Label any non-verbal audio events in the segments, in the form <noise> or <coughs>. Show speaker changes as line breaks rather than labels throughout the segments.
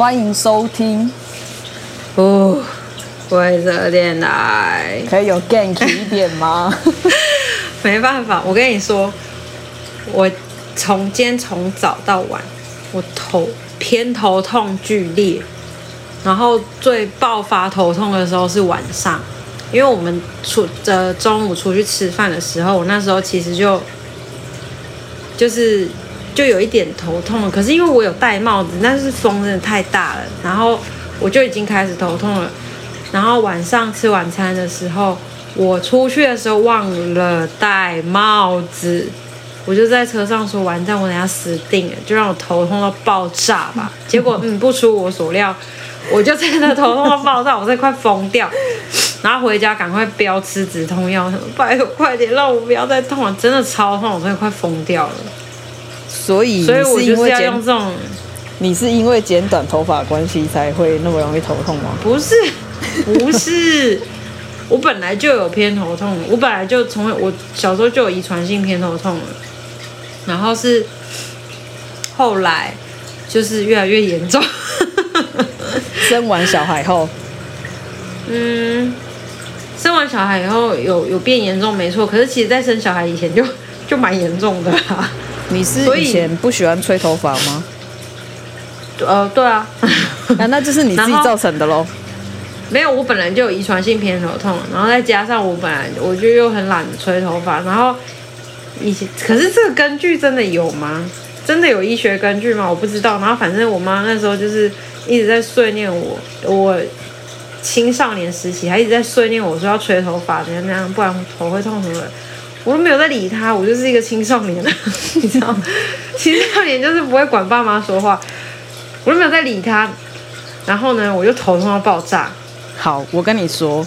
欢迎收听。
哦，灰色电台
可以有 gank 一点吗？<laughs>
没办法，我跟你说，我从今天从早到晚，我头偏头痛剧烈，然后最爆发头痛的时候是晚上。因为我们出呃中午出去吃饭的时候，我那时候其实就就是就有一点头痛了。可是因为我有戴帽子，但是风真的太大了，然后我就已经开始头痛了。然后晚上吃晚餐的时候，我出去的时候忘了戴帽子，我就在车上说：“完蛋，我等下死定了，就让我头痛到爆炸吧。<laughs> ”结果嗯，不出我所料，我就真的头痛到爆炸，我在快疯掉。然后回家赶快飙吃止痛药，拜托快点让我不要再痛了，真的超痛，我真的快疯掉了。
所以，
所以我就是要用这种。
你是因为剪短头发关系才会那么容易头痛吗？
不是，不是，我本来就有偏头痛，我本来就从我小时候就有遗传性偏头痛了，然后是后来就是越来越严重，<laughs>
生完小孩后，
嗯。生完小孩以后有有变严重没错，可是其实在生小孩以前就就蛮严重的啦。
你是以前不喜欢吹头发吗？
呃，对啊，
那 <laughs> 那就是你自己造成的喽。
没有，我本来就有遗传性偏头痛，然后再加上我本来我就又很懒得吹头发，然后以前可是这个根据真的有吗？真的有医学根据吗？我不知道。然后反正我妈那时候就是一直在碎念我，我。青少年时期还一直在碎念我说要吹头发怎样怎样，不然头会痛什么的，我都没有在理他，我就是一个青少年，<laughs> 你知道吗？青少年就是不会管爸妈说话，我都没有在理他。然后呢，我就头痛到爆炸。
好，我跟你说，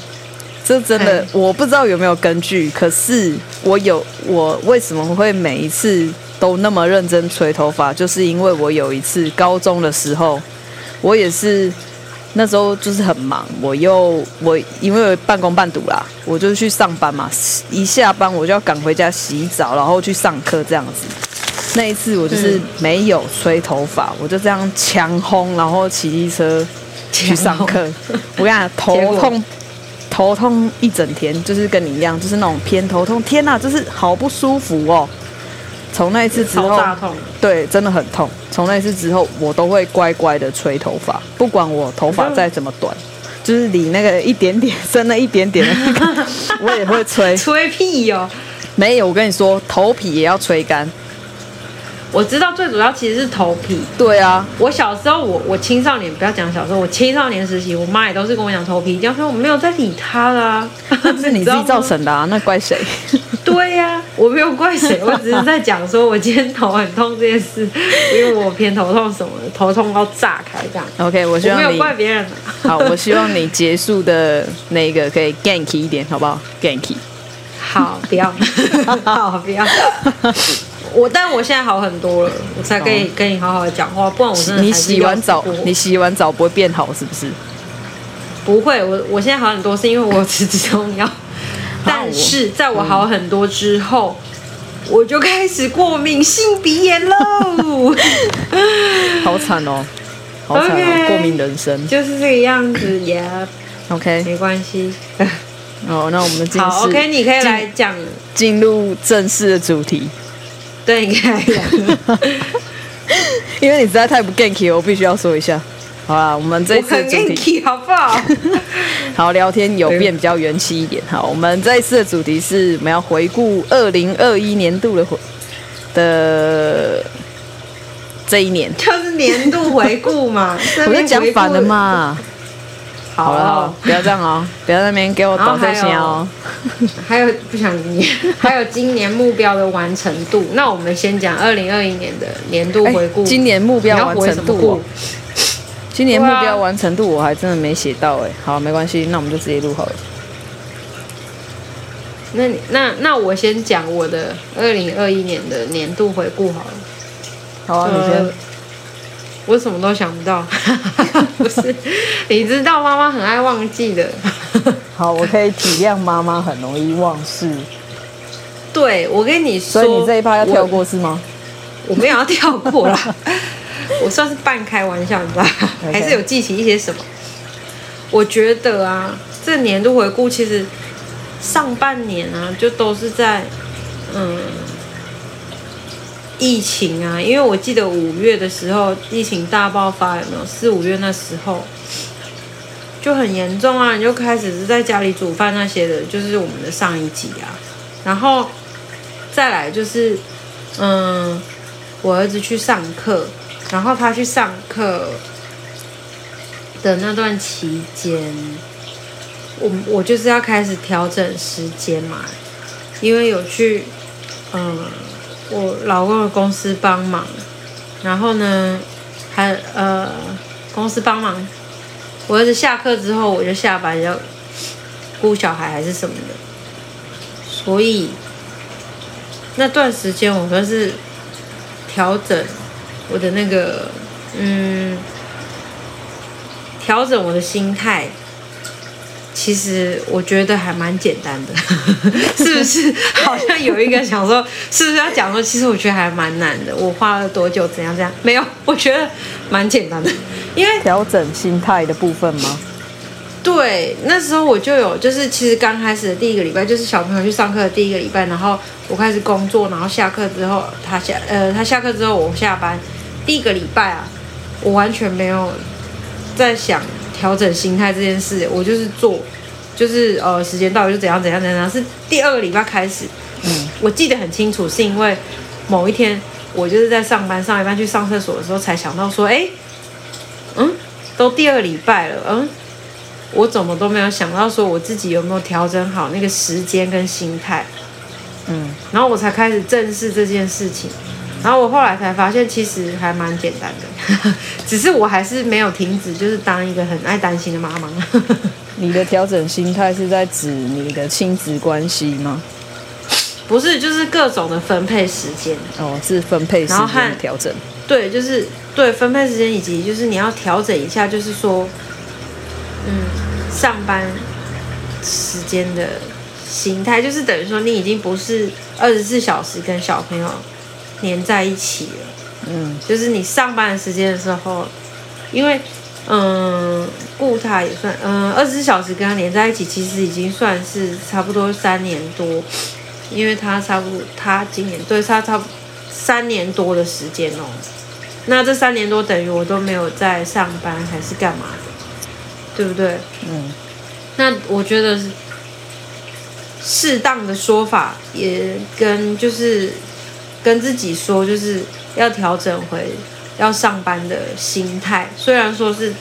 这真的我不知道有没有根据，可是我有，我为什么会每一次都那么认真吹头发，就是因为我有一次高中的时候，我也是。那时候就是很忙，我又我因为半工半读啦，我就去上班嘛，一下班我就要赶回家洗澡，然后去上课这样子。那一次我就是没有吹头发，我就这样强轰，然后骑机车去上课。我跟你讲，头痛头痛一整天，就是跟你一样，就是那种偏头痛。天哪，就是好不舒服哦。从那一次之后，对，真的很痛。从那一次之后，我都会乖乖的吹头发，不管我头发再怎么短，<laughs> 就是理那个一点点，深了一点点的那个，<laughs> 我也会吹。
吹屁哟、哦！
没有，我跟你说，头皮也要吹干。
我知道最主要其实是头皮。
对啊，
我小时候，我我青少年不要讲小时候，我青少年时期，我妈也都是跟我讲头皮一定要吹，我没有在理他啦。
那 <laughs> 是你自己造成的啊，那怪谁？<laughs>
对呀、啊，我没有怪谁，我只是在讲说我今天头很痛这件事，因为我偏头痛什么的，头痛到炸开这样。
OK，我希望你
我没有怪别人。
好，我希望你结束的那个可以 ganky 一点，好不好？ganky。
好，不要，好，不要。我，但我现在好很多了，我才可以跟你好好的讲话。不然我真的。
你洗完澡，你洗完澡不会变好是不是？
不会，我我现在好很多，是因为我吃止痛药。但是在我好很多之后，嗯、我就开始过敏性鼻炎喽。<laughs>
好惨哦，好惨哦，okay, 过敏人生
就是这个样子呀。
OK，
没关系。
哦，那我们进
好 OK，你可以来讲
进入正式的主题。
对，你可以讲。
因为你实在太不 ganky，我必须要说一下。好啦，我们这一次的主
题很好不好？<laughs>
好，聊天有变比较元气一点。好，我们这一次的主题是我们要回顾二零二一年度的的这一年，
就是年度回顾嘛。<laughs>
我是讲反了嘛。好了，好，不要这样哦，不要在那边给我抖这些哦。<laughs>
还有不想理你，<laughs> 还有今年目标的完成度。那我们先讲二零二一年的年度回顾。
今年目标完成度。今年目标完成度我还真的没写到哎，好，没关系，那我们就直接录好了。
那那那我先讲我的二零二一年的年度回顾好了。
好啊，你先。
我什么都想不到，<laughs> 不是？你知道妈妈很爱忘记的。<laughs>
好，我可以体谅妈妈很容易忘事。
对，我跟你说，
所以你这一趴要跳过是吗？
我，没有要跳过啦。<laughs> 我算是半开玩笑，你知道还是有记起一些什么？我觉得啊，这年度回顾其实上半年啊，就都是在嗯疫情啊，因为我记得五月的时候疫情大爆发，有没有？四五月那时候就很严重啊，你就开始是在家里煮饭那些的，就是我们的上一集啊，然后再来就是嗯，我儿子去上课，然后他去上课。的那段期间，我我就是要开始调整时间嘛，因为有去，嗯，我老公的公司帮忙，然后呢，还呃，公司帮忙，我儿子下课之后我就下班要顾小孩还是什么的，所以那段时间我算是调整我的那个，嗯。调整我的心态，其实我觉得还蛮简单的，<laughs> 是不是？好像有一个想说，是不是要讲说，其实我觉得还蛮难的。我花了多久？怎样？怎样？没有，我觉得蛮简单的。因为
调整心态的部分吗？
对，那时候我就有，就是其实刚开始的第一个礼拜，就是小朋友去上课的第一个礼拜，然后我开始工作，然后下课之后，他下呃，他下课之后我下班，第一个礼拜啊，我完全没有。在想调整心态这件事，我就是做，就是呃，时间到了就怎样怎样怎样。是第二个礼拜开始，嗯，我记得很清楚，是因为某一天我就是在上班上一半去上厕所的时候，才想到说，哎，嗯，都第二礼拜了，嗯，我怎么都没有想到说我自己有没有调整好那个时间跟心态，嗯，然后我才开始正视这件事情。然后我后来才发现，其实还蛮简单的，只是我还是没有停止，就是当一个很爱担心的妈妈。<laughs>
你的调整心态是在指你的亲子关系吗？
不是，就是各种的分配时间。
哦，是分配时间调整。
对，就是对分配时间，以及就是你要调整一下，就是说，嗯，上班时间的心态，就是等于说你已经不是二十四小时跟小朋友。黏在一起了，嗯，就是你上班的时间的时候，因为，嗯，顾他也算，嗯，二十四小时跟他连在一起，其实已经算是差不多三年多，因为他差不多，他今年对他差不多三年多的时间哦，那这三年多等于我都没有在上班还是干嘛的，对不对？嗯，那我觉得适当的说法也跟就是。跟自己说，就是要调整回要上班的心态。虽然说是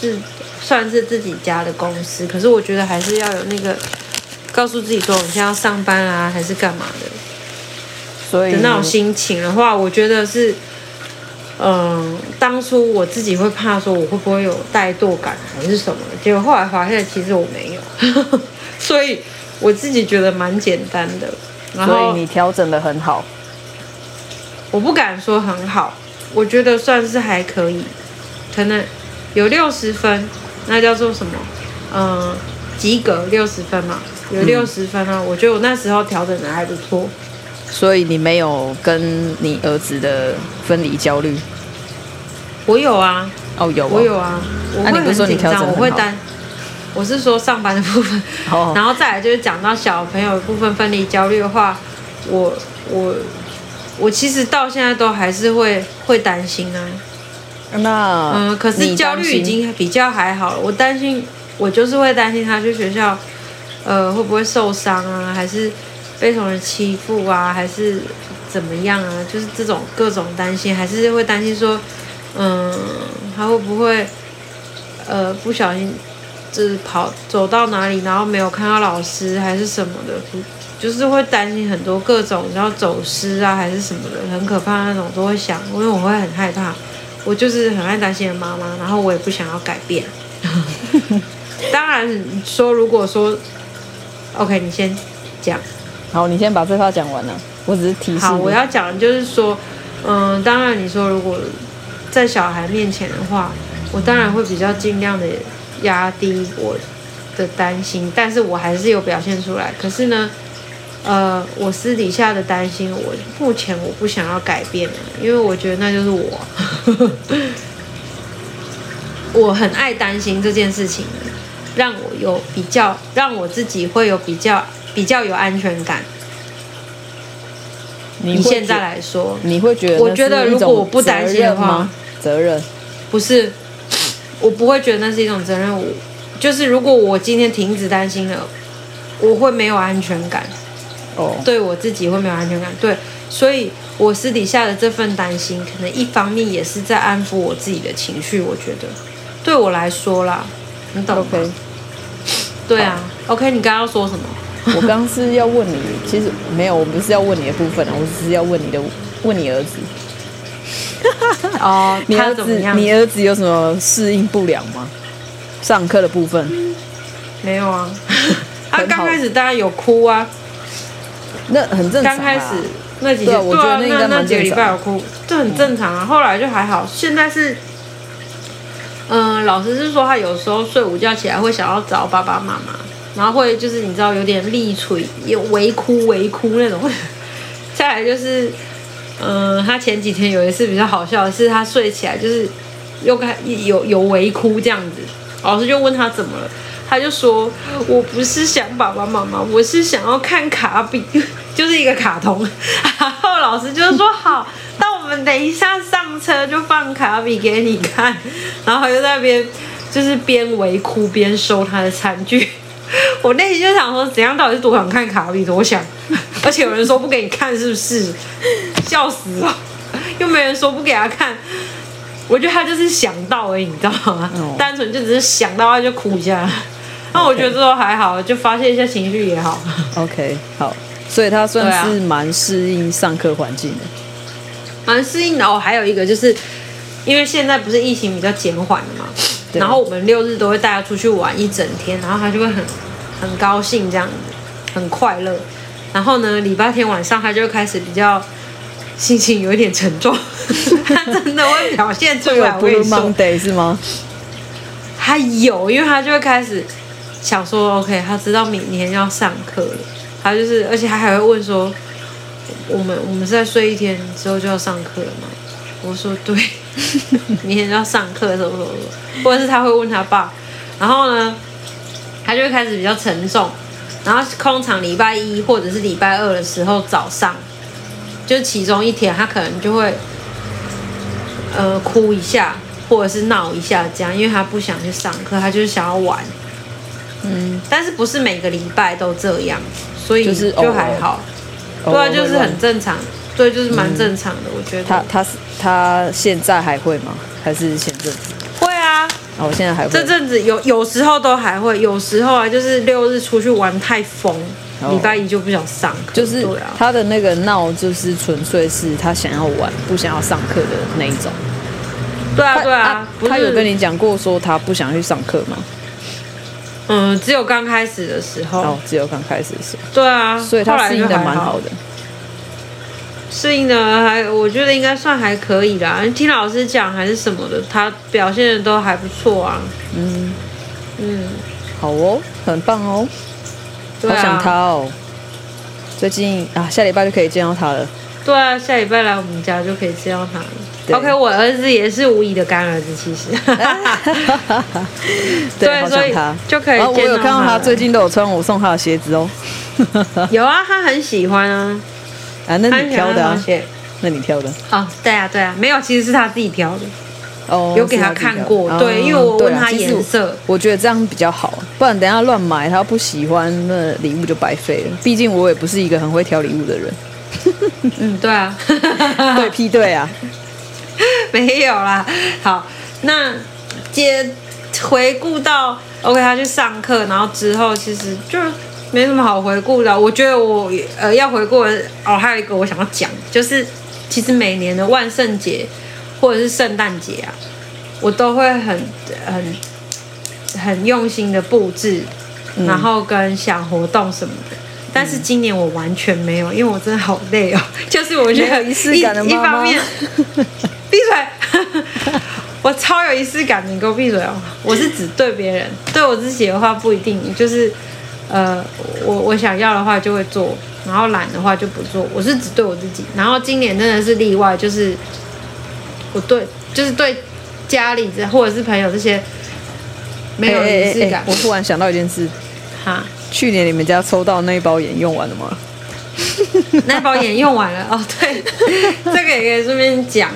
是算是自己家的公司，可是我觉得还是要有那个告诉自己说，我现在要上班啊，还是干嘛的。所以的那种心情的话，我觉得是，嗯，当初我自己会怕说我会不会有怠惰感还是什么的，结果后来发现其实我没有，<laughs> 所以我自己觉得蛮简单的。然后
所以你调整的很好。
我不敢说很好，我觉得算是还可以，可能有六十分，那叫做什么？嗯，及格六十分嘛，有六十分啊。嗯，我觉得我那时候调整的还不错。
所以你没有跟你儿子的分离焦虑？
我有啊。
哦，有。
我有啊。那你不是说你调整？我会担。我是说上班的部分。哦。然后再来就是讲到小朋友的部分分离焦虑的话，我我。我其实到现在都还是会会担心啊，
那
嗯，可是焦虑已经比较还好了。我担心，我就是会担心他去学校，呃，会不会受伤啊？还是被什么人欺负啊？还是怎么样啊？就是这种各种担心，还是会担心说，嗯，他会不会呃不小心就是跑走到哪里，然后没有看到老师，还是什么的？就是会担心很多各种，然后走失啊，还是什么的，很可怕那种都会想，因为我会很害怕。我就是很爱担心的妈妈，然后我也不想要改变。<laughs> 当然说，如果说，OK，你先讲。
好，你先把这话讲完了。我只是提示。
好，我要讲的就是说，嗯，当然你说如果在小孩面前的话，我当然会比较尽量的压低我的担心，但是我还是有表现出来。可是呢。呃，我私底下的担心，我目前我不想要改变了，因为我觉得那就是我，<laughs> 我很爱担心这件事情，让我有比较，让我自己会有比较比较有安全感。你现在来说，
你会觉得？
我觉得如果我不担心的话，
责任
不是，我不会觉得那是一种责任。我就是如果我今天停止担心了，我会没有安全感。哦，对我自己会没有安全感。对，所以我私底下的这份担心，可能一方面也是在安抚我自己的情绪。我觉得，对我来说啦，你懂？OK。对啊，OK。你刚刚要说什么？
我刚刚是要问你，其实没有，我不是要问你的部分啊，我只是要问你的，问你儿子。<laughs>
哦，
你儿子，你儿子有什么适应不良吗？上课的部分？
没有啊，<laughs> 他刚开始当然有哭啊。
那很正常。
刚开始那几天，对啊，那那几个礼拜有哭，这很正常啊。后来就还好，现在是，嗯，老师是说他有时候睡午觉起来会想要找爸爸妈妈，然后会就是你知道有点力垂，有微哭微哭那种。<laughs> 再来就是，嗯，他前几天有一次比较好笑的是，他睡起来就是又开有有微哭这样子，老师就问他怎么了。他就说：“我不是想爸爸妈妈，我是想要看卡比，<laughs> 就是一个卡通。”然后老师就说：“好，那我们等一下上车就放卡比给你看。”然后他就在那边就是边围哭边收他的餐具。我内心就想说：怎样到底是多想看卡比？多想！而且有人说不给你看，是不是？笑死了！又没人说不给他看。我觉得他就是想到而已，你知道吗？单纯就只是想到他就哭一下。那我觉得这都还好，就发泄一下情绪也好。
OK，好，所以他算是蛮适应上课环境的，
蛮适应的哦。还有一个就是，因为现在不是疫情比较减缓了嘛，然后我们六日都会带他出去玩一整天，然后他就会很很高兴这样子，很快乐。然后呢，礼拜天晚上他就开始比较心情有一点沉重，<laughs> 他真的会表现出来。
Blue Monday 是吗？
他有，因为他就会开始。想说 OK，他知道明天要上课了，他就是，而且他还会问说，我们我们是在睡一天之后就要上课了吗？我说对，<laughs> 明天要上课什么什么，或者是他会问他爸，然后呢，他就会开始比较沉重，然后通常礼拜一或者是礼拜二的时候早上，就其中一天他可能就会，呃，哭一下或者是闹一下这样，因为他不想去上课，他就是想要玩。嗯，但是不是每个礼拜都这样，所以就还好，对啊，就是很正常，对，就是蛮正常的，我觉得。
他他是他现在还会吗？还是前阵子？
会啊，
哦，现在还会。
这阵子有有时候都还会，有时候啊，就是六日出去玩太疯，礼拜一就不想上课。
就是他的那个闹，就是纯粹是他想要玩，不想要上课的那一种。
对啊，对啊，
他有跟你讲过说他不想去上课吗？
嗯，只有刚开始的时候。
哦，只有刚开始的时候。
对啊，
所以他适应的蛮好的。
适应的还，我觉得应该算还可以啦。听老师讲还是什么的，他表现的都还不错啊。嗯
嗯，好哦，很棒哦。好想他哦。最近啊，下礼拜就可以见到他了。
对啊，下礼拜来我们家就可以见到他了。OK，我儿子也是无疑的干儿子，其实。<laughs> <laughs>
对，对，好像他
就可以。
我有看到他最近都有穿我送他的鞋子哦。<laughs>
有啊，他很喜欢啊。
啊，那你挑的啊？那你挑的？
哦，对啊，对啊，没有，其实是他自己挑的。哦，有给他看过，他对，因为我问他颜色，
我，我觉得这样比较好，不然等下乱买，他不喜欢，那礼物就白费了。毕竟我也不是一个很会挑礼物的人。
嗯，对啊，
对，批对啊。<laughs>
没有啦，好，那接回顾到 OK，他去上课，然后之后其实就没什么好回顾的。我觉得我呃要回顾的哦，还有一个我想要讲，就是其实每年的万圣节或者是圣诞节啊，我都会很很很用心的布置，嗯、然后跟想活动什么的。但是今年我完全没有，因为我真的好累哦。<laughs> 就是我觉得
仪式感的妈妈，
一方面。闭嘴！<laughs> 我超有仪式感，你给我闭嘴哦！我是只对别人，对我自己的话不一定。就是，呃，我我想要的话就会做，然后懒的话就不做。我是只对我自己，然后今年真的是例外，就是我对，就是对家里或者是朋友这些没有仪式感。
我突然想到一件事，
哈，
去年你们家抽到那一包盐用完了吗？<laughs>
那包盐用完了哦，对，这个也可以顺便讲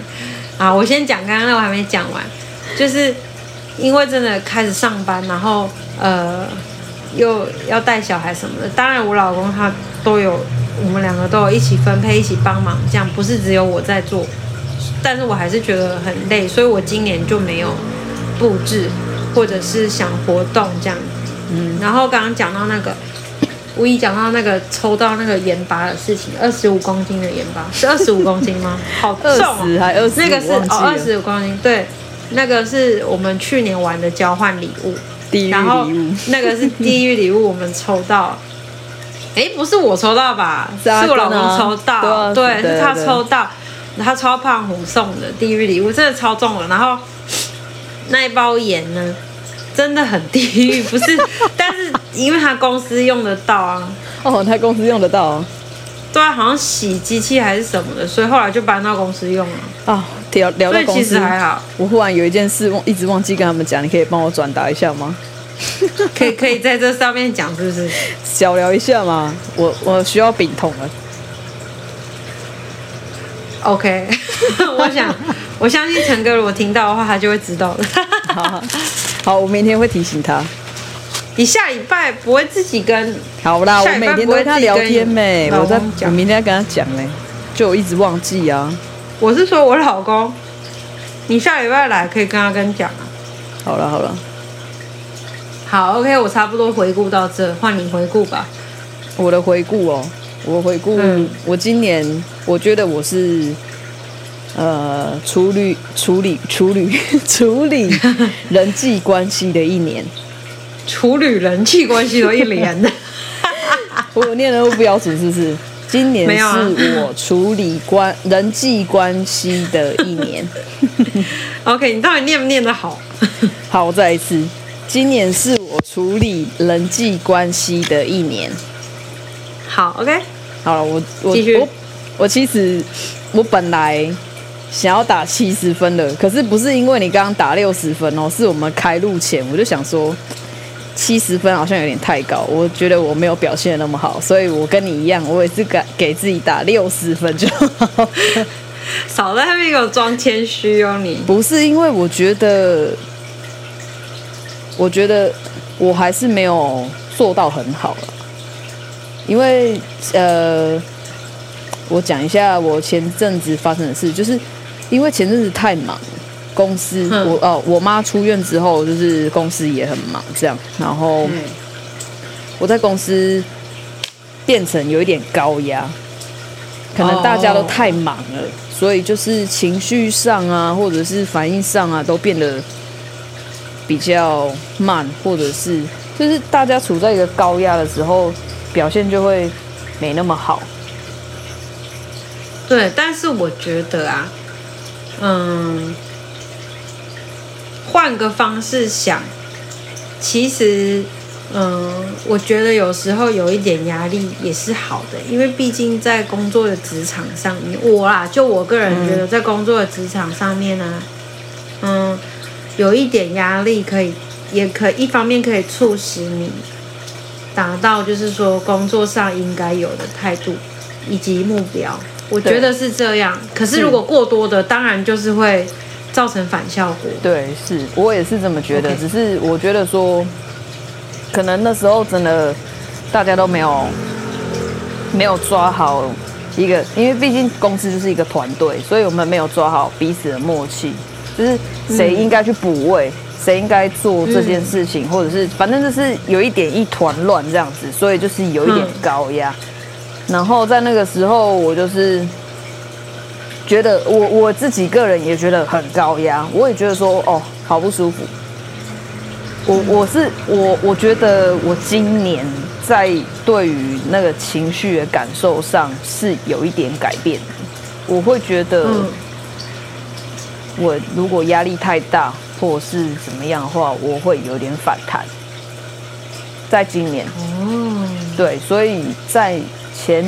啊。我先讲，刚刚那我还没讲完，就是因为真的开始上班，然后呃又要带小孩什么的。当然，我老公他都有，我们两个都有一起分配，一起帮忙，这样不是只有我在做。但是我还是觉得很累，所以我今年就没有布置或者是想活动这样。嗯，然后刚刚讲到那个。无意讲到那个抽到那个盐巴的事情，二十五公斤的盐巴是二十五 <laughs> 公斤吗？好重啊！
二十还二十？
那个是哦，二十五公斤，对，那个是我们去年玩的交换礼物，
地狱礼物，然后
那个是 <laughs> 地狱礼物，我们抽到，哎，不是我抽到吧？是我老公抽到，对，是他抽到，他超胖虎送的地狱礼物，真的超重了。然后那一包盐呢？真的很地狱，不是？<laughs> 但是因为他公司用得到啊。
哦，他公司用得到啊。
对啊，好像洗机器还是什么的，所以后来就搬到公司用了。
啊，聊聊到公司
其实还好。
我忽然有一件事忘，一直忘记跟他们讲，你可以帮我转达一下吗？<laughs>
可以，可以在这上面讲，是不是？
小聊一下吗？我我需要丙桶了。
OK，<laughs> 我想我相信陈哥如果听到的话，他就会知道了。<laughs>
好。好，我明天会提醒他。
你下礼拜不会自己跟？
好啦，我每天都跟他聊天没？我在，我明天要跟他讲嘞，就我一直忘记啊。
我是说我老公，你下礼拜来可以跟他跟你讲啊。
好了好了，
好，OK，我差不多回顾到这，换你回顾吧。
我的回顾哦，我回顾，嗯、我今年我觉得我是。呃，处理处理处理 <laughs> 处理人际关系的一年，
处理人际关系的一年。<laughs>
我念的不标准是不是？今年是我处理关人际关系的一年。<laughs>
OK，你到底念不念得好？
好，我再一次，今年是我处理人际关系的一年。
好，OK，
好了，我我我我其实我本来。想要打七十分的，可是不是因为你刚刚打六十分哦，是我们开路前我就想说，七十分好像有点太高，我觉得我没有表现的那么好，所以我跟你一样，我也是给给自己打六十分就好。
少在那边给我装谦虚哦，你
不是因为我觉得，我觉得我还是没有做到很好了，因为呃，我讲一下我前阵子发生的事，就是。因为前阵子太忙，公司我哦，我妈出院之后，就是公司也很忙，这样，然后我在公司变成有一点高压，可能大家都太忙了，所以就是情绪上啊，或者是反应上啊，都变得比较慢，或者是就是大家处在一个高压的时候，表现就会没那么好。
对，但是我觉得啊。嗯，换个方式想，其实，嗯，我觉得有时候有一点压力也是好的，因为毕竟在工作的职场上面，我啦，就我个人觉得，在工作的职场上面呢，嗯，有一点压力可以，也可以一方面可以促使你达到，就是说工作上应该有的态度以及目标。我觉得是这样，可是如果过多的，当然就是会造成反效果。
对，是我也是这么觉得。只是我觉得说，可能那时候真的大家都没有没有抓好一个，因为毕竟公司就是一个团队，所以我们没有抓好彼此的默契，就是谁应该去补位，谁应该做这件事情，或者是反正就是有一点一团乱这样子，所以就是有一点高压。然后在那个时候，我就是觉得我我自己个人也觉得很高压，我也觉得说哦，好不舒服。我我是我我觉得我今年在对于那个情绪的感受上是有一点改变的。我会觉得，我如果压力太大或者是怎么样的话，我会有点反弹。在今年，对，所以在。前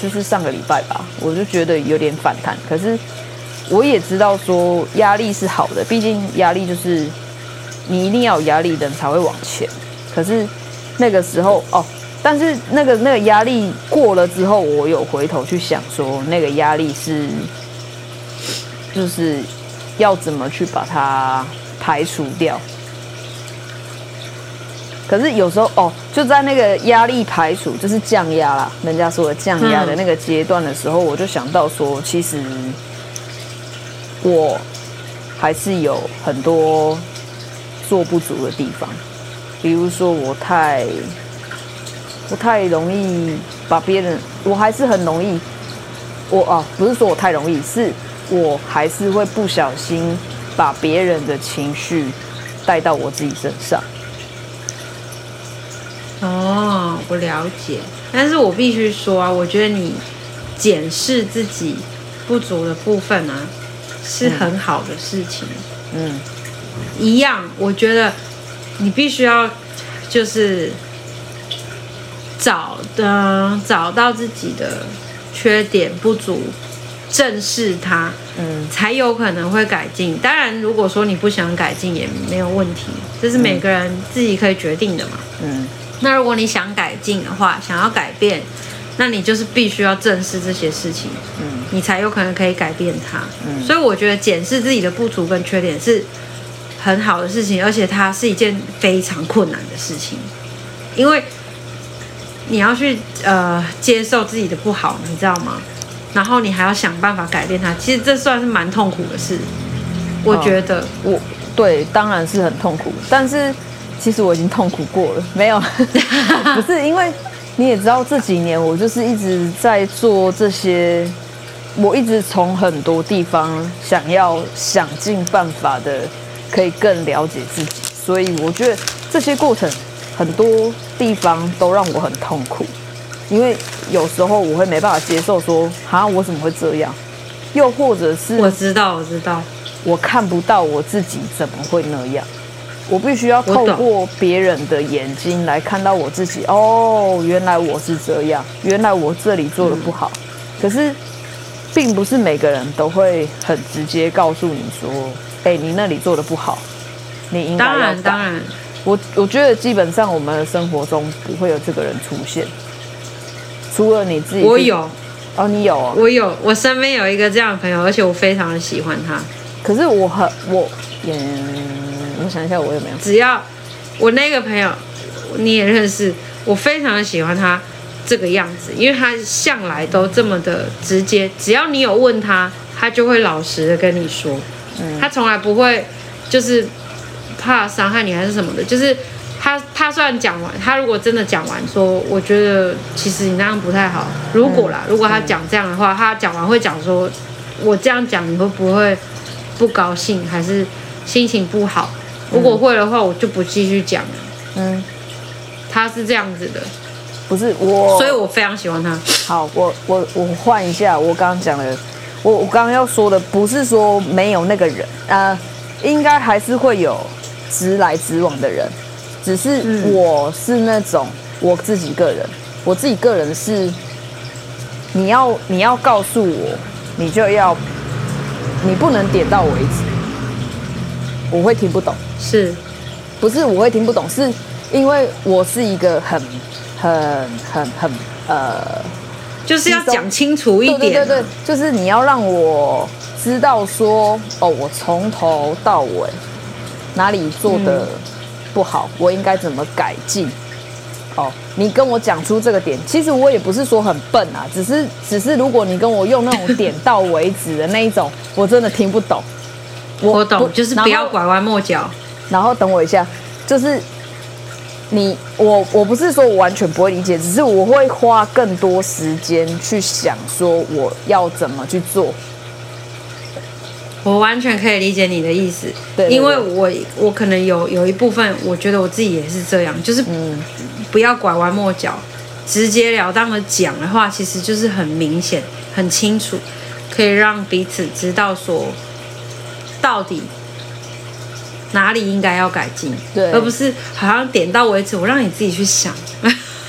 就是上个礼拜吧，我就觉得有点反弹。可是我也知道说压力是好的，毕竟压力就是你一定要有压力，人才会往前。可是那个时候哦，但是那个那个压力过了之后，我有回头去想说，那个压力是就是要怎么去把它排除掉。可是有时候哦，就在那个压力排除，就是降压啦，人家说的降压的那个阶段的时候，我就想到说，其实我还是有很多做不足的地方，比如说我太不太容易把别人，我还是很容易，我哦，不是说我太容易，是我还是会不小心把别人的情绪带到我自己身上。
哦，我了解，但是我必须说啊，我觉得你检视自己不足的部分啊，是很好的事情。嗯，一样，我觉得你必须要就是找的找到自己的缺点不足，正视它，嗯，才有可能会改进。当然，如果说你不想改进也没有问题，这是每个人自己可以决定的嘛。嗯。那如果你想改进的话，想要改变，那你就是必须要正视这些事情，嗯，你才有可能可以改变它。嗯，所以我觉得检视自己的不足跟缺点是很好的事情，而且它是一件非常困难的事情，因为你要去呃接受自己的不好，你知道吗？然后你还要想办法改变它，其实这算是蛮痛苦的事。我觉得，哦，
我对，当然是很痛苦，但是。其实我已经痛苦过了，没有，<laughs> 不是因为你也知道这几年我就是一直在做这些，我一直从很多地方想要想尽办法的可以更了解自己，所以我觉得这些过程很多地方都让我很痛苦，因为有时候我会没办法接受说，啊，我怎么会这样？又或者是
我知道，我知道，
我看不到我自己怎么会那样。我必须要透过别人的眼睛来看到我自己。哦，原来我是这样，原来我这里做的不好。可是，并不是每个人都会很直接告诉你说：“哎，你那里做的不好，你应该要改。”当然，当然。我我觉得基本上我们的生活中不会有这个人出现，除了你自己。
我有。
哦，你有哦。
我有，我身边有一个这样的朋友，而且我非常的喜欢他。
可是我很我也。我想一下，我有没有？
只要我那个朋友你也认识，我非常的喜欢他这个样子，因为他向来都这么的直接，只要你有问他，他就会老实的跟你说，嗯，他从来不会就是怕伤害你还是什么的，就是他他虽然讲完，他如果真的讲完说，我觉得其实你那样不太好，如果啦，如果他讲这样的话，他讲完会讲说，我这样讲你会不会不高兴，还是心情不好？如果会的话，我就不继续讲了。嗯，他是这样子的，
不是我，
所以我非常喜欢他。
好，我我我换一下，我刚刚讲的，我我刚刚要说的不是说没有那个人啊，呃，应该还是会有直来直往的人，只是我是那种我自己个人，我自己个人是，你要你要告诉我，你就要，你不能点到为止，我会听不懂。
是，
不是我会听不懂？是因为我是一个很、很、很、很呃，
就是要讲清楚一点。对对对，
就是你要让我知道说，哦，我从头到尾哪里做的不好，嗯、我应该怎么改进。哦，你跟我讲出这个点，其实我也不是说很笨啊，只是只是如果你跟我用那种点到为止的那一种，我真的听不懂。
我，我懂，就是不要拐弯抹角。
然后等我一下，就是你我我不是说我完全不会理解，只是我会花更多时间去想说我要怎么去做。
我完全可以理解你的意思，
对，对，对，
因为我我可能有有一部分，我觉得我自己也是这样，就是不要拐弯抹角，直截了当的讲的话，其实就是很明显、很清楚，可以让彼此知道说到底。哪里应该要改进，对，而不是好像点到为止，我让你自己去想。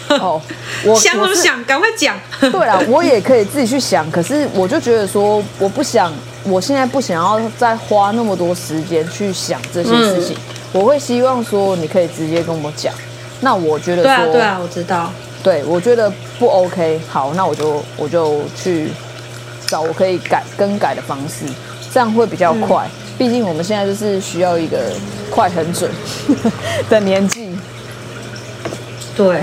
哦，<laughs> 哦，我
想怎么想，赶快讲。
对啊，我也可以自己去想，可是我就觉得说，我不想，我现在不想要再花那么多时间去想这些事情。嗯、我会希望说，你可以直接跟我讲。那我觉得说，
对啊，对啊，我知道。
对，我觉得不 OK。好，那我就我就去找我可以改更改的方式，这样会比较快。嗯毕竟我们现在就是需要一个快很准的年纪，<laughs>
对。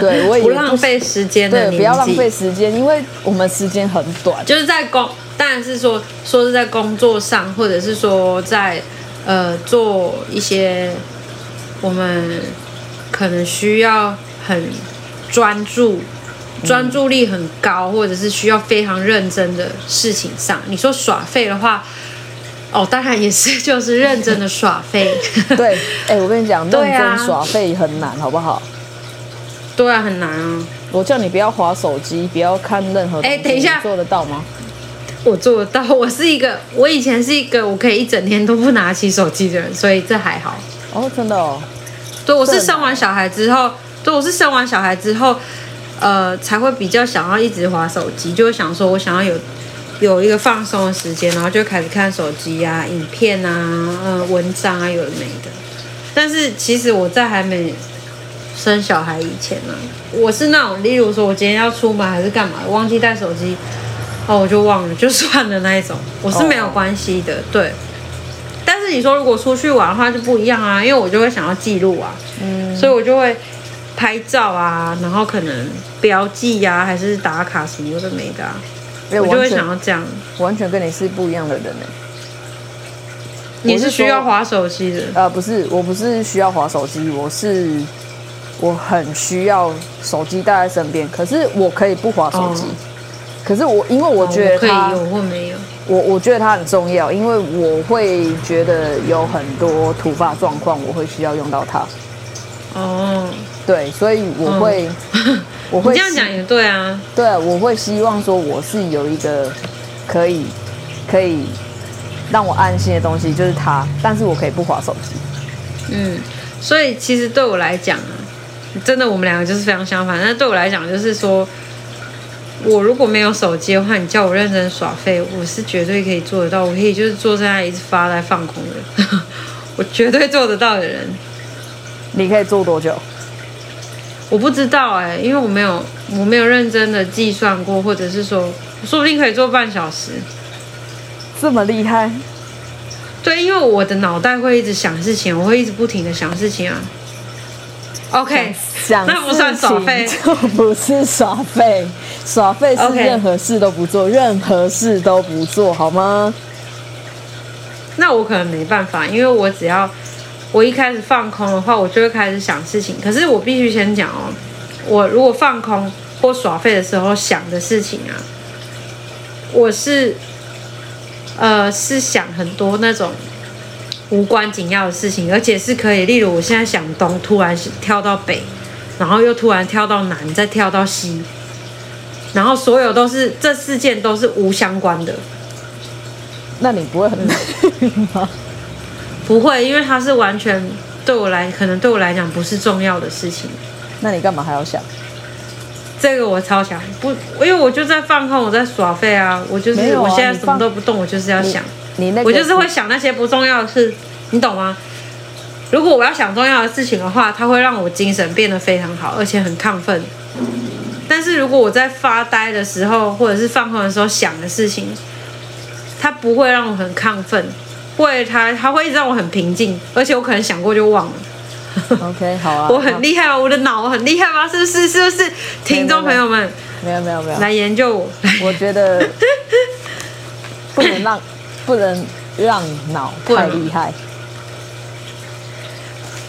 对，我也不，
不浪费时间的，
对，不要浪费时间，因为我们时间很短，
就是在工，当然是说说是在工作上，或者是说在呃做一些我们可能需要很专注、专注力很高，或者是需要非常认真的事情上，你说耍废的话。哦，当然也是，就是认真的耍废。<laughs>
对，哎、欸，我跟你讲，认真耍废很难，好不好？
对啊，很难啊。
我叫你不要划手机，不要看任何。哎，
等一下，
做得到吗？
我做得到。我是一个，我以前是一个，我可以一整天都不拿起手机的人，所以这还好。
哦，真的哦。
对，我是生完小孩之后，对，我是生完小孩之后，呃，才会比较想要一直划手机，就会想说我想要有。有一个放松的时间，然后就开始看手机啊、影片啊、呃、文章啊，有的没的。但是其实我在还没生小孩以前呢、啊，我是那种，例如说我今天要出门还是干嘛，忘记带手机，哦，我就忘了，就算了那一种，我是没有关系的，对。但是你说如果出去玩的话就不一样啊，因为我就会想要记录啊，嗯，所以我就会拍照啊，然后可能标记呀、啊，还是打卡什么的没的、啊。我就会想要这样，
完全跟你是不一样的人呢。
你是需要划手机的？
呃，不是，我不是需要划手机，我是我很需要手机带在身边。可是我可以不划手机，哦、可是我因为我觉得它、
哦、可以有或没有，
我我觉得它很重要，因为我会觉得有很多突发状况，我会需要用到它。
哦，
对，所以我会。哦 <laughs> 我会
这样讲也对啊，
对啊，我会希望说我是有一个可以可以让我安心的东西，就是它，但是我可以不划手机。
嗯，所以其实对我来讲啊，真的我们两个就是非常相反。但对我来讲，就是说我如果没有手机的话，你叫我认真耍废，我是绝对可以做得到。我可以就是坐在那里一直发呆放空的，<laughs> 我绝对做得到的人。
你可以做多久？
我不知道哎、欸，因为我没有我没有认真的计算过，或者是说，说不定可以做半小时，
这么厉害？
对，因为我的脑袋会一直想事情，我会一直不停的想事情啊。OK，
想那不算耍废，就不是耍废，耍废是任何事都不做.任何事都不做好吗？
那我可能没办法，因为我只要。我一开始放空的话，我就会开始想事情。可是我必须先讲哦，我如果放空或耍废的时候想的事情啊，我是呃是想很多那种无关紧要的事情，而且是可以，例如我现在想东，突然跳到北，然后又突然跳到南，再跳到西，然后所有都是这四件都是无相关的。
那你不会很累吗？
不会，因为它是完全对我来，可能对我来讲不是重要的事情。
那你干嘛还要想？
这个我超想不，因为我就在放空，我在耍废啊！我就是、啊、我现在什么都不动，我就是要想。
你，你那个，
我就是会想那些不重要的事，你懂吗？如果我要想重要的事情的话，它会让我精神变得非常好，而且很亢奋。但是如果我在发呆的时候，或者是放空的时候想的事情，它不会让我很亢奋。会，他他会一直让我很平静，而且我可能想过就忘了。
OK，好啊，<laughs>
我很厉害哦，我的脑很厉害吗？是不是？是不是？听众朋友们，
没有没有没有，
来研究我。
我觉得 <laughs> 不能让不能让脑太厉害。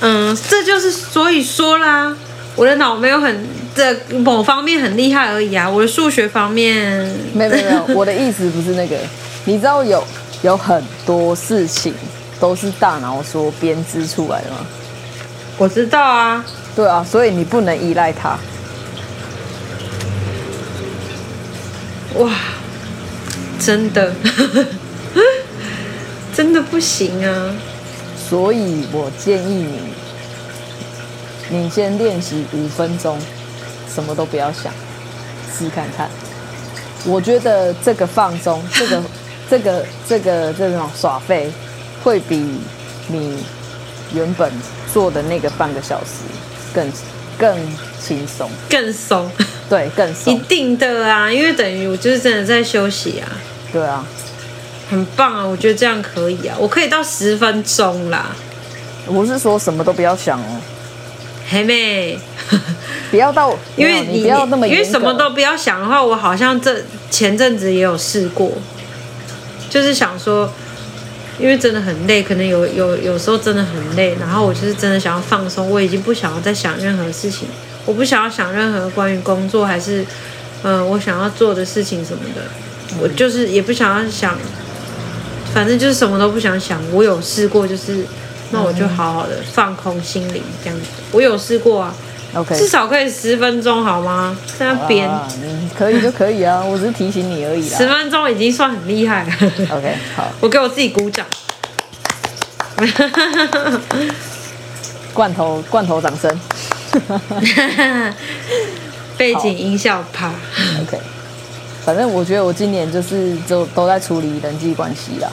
嗯，这就是所以说啦，我的脑没有很这某方面很厉害而已啊。我的数学方面，
没有没有，我的意思不是那个，你知道有。有很多事情都是大脑所编织出来的吗？
我知道啊，
对啊，所以你不能依赖它。
哇，真的，<laughs> 真的不行啊！
所以我建议你，你先练习五分钟，什么都不要想，试看看。我觉得这个放松，这个、这个、这个这种耍废，会比你原本做的那个半个小时更更轻松，
更松。
对，更松。
一定的啊，因为等于我就是真的在休息啊。
对啊，
很棒啊！我觉得这样可以啊，我可以到十分钟啦。
我是说什么都不要想哦。
黑妹，<laughs>
不要到，因为你，你不要那么，
因为什么都不要想的话，我好像这前阵子也有试过，就是想说，因为真的很累，可能有有有时候真的很累，然后我就是真的想要放松，我已经不想要再想任何事情，我不想要想任何关于工作还是嗯、我想要做的事情什么的，我就是也不想要想，反正就是什么都不想想。我有试过，就是。那我就好好的放空心灵，这样子。我有试过啊
，OK，
至少可以十分钟，好吗？在那边，
你可以就可以啊，我只是提醒你而已啦。
十分钟已经算很厉害了。
OK，好，
我给我自己鼓掌。
罐头罐头掌声。<laughs>
背景音效啪。
OK，反正我觉得我今年就是都都在处理人际关系啦。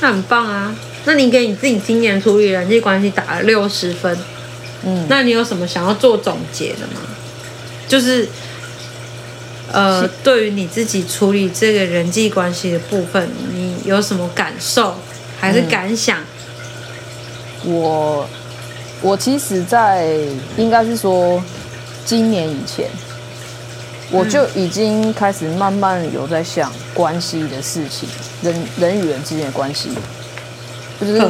那很棒啊。那你给你自己今年处理人际关系打了六十分，嗯，那你有什么想要做总结的吗？就是，呃，对于你自己处理这个人际关系的部分，你有什么感受还是感想？
嗯、我我其实，在应该是说今年以前，我就已经开始慢慢有在想关系的事情，人人与人之间的关系。就是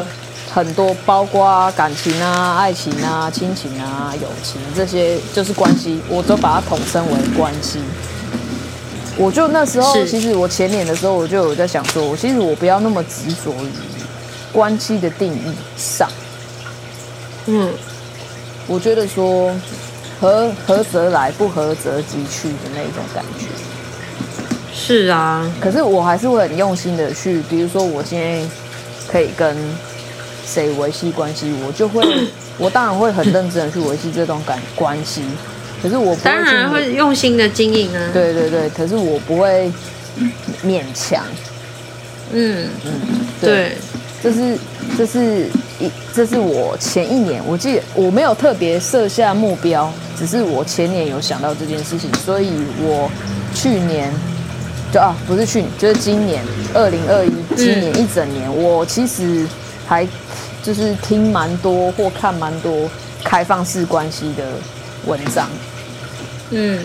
很多，包括感情啊、爱情啊、亲情啊、友情这些，就是关系，我都把它统称为关系。我就那时候，其实我前年的时候，我就有在想说，我其实我不要那么执着于关系的定义上。嗯，我觉得说合合则来，不合则即去的那种感觉。
是啊，
可是我还是会很用心的去，比如说我今天。可以跟谁维系关系，我就会，<coughs> 我当然会很认真的去维系这段感关系。可是我
当然会用心的经营啊。
对对对，可是我不会勉强。
嗯嗯，对，
这是这是一这是我前一年，我记得我没有特别设下目标，只是我前年有想到这件事情，所以我去年。就啊，不是去年，就是今年二零二一，今年一整年，嗯、我其实还就是听蛮多或看蛮多开放式关系的文章。嗯，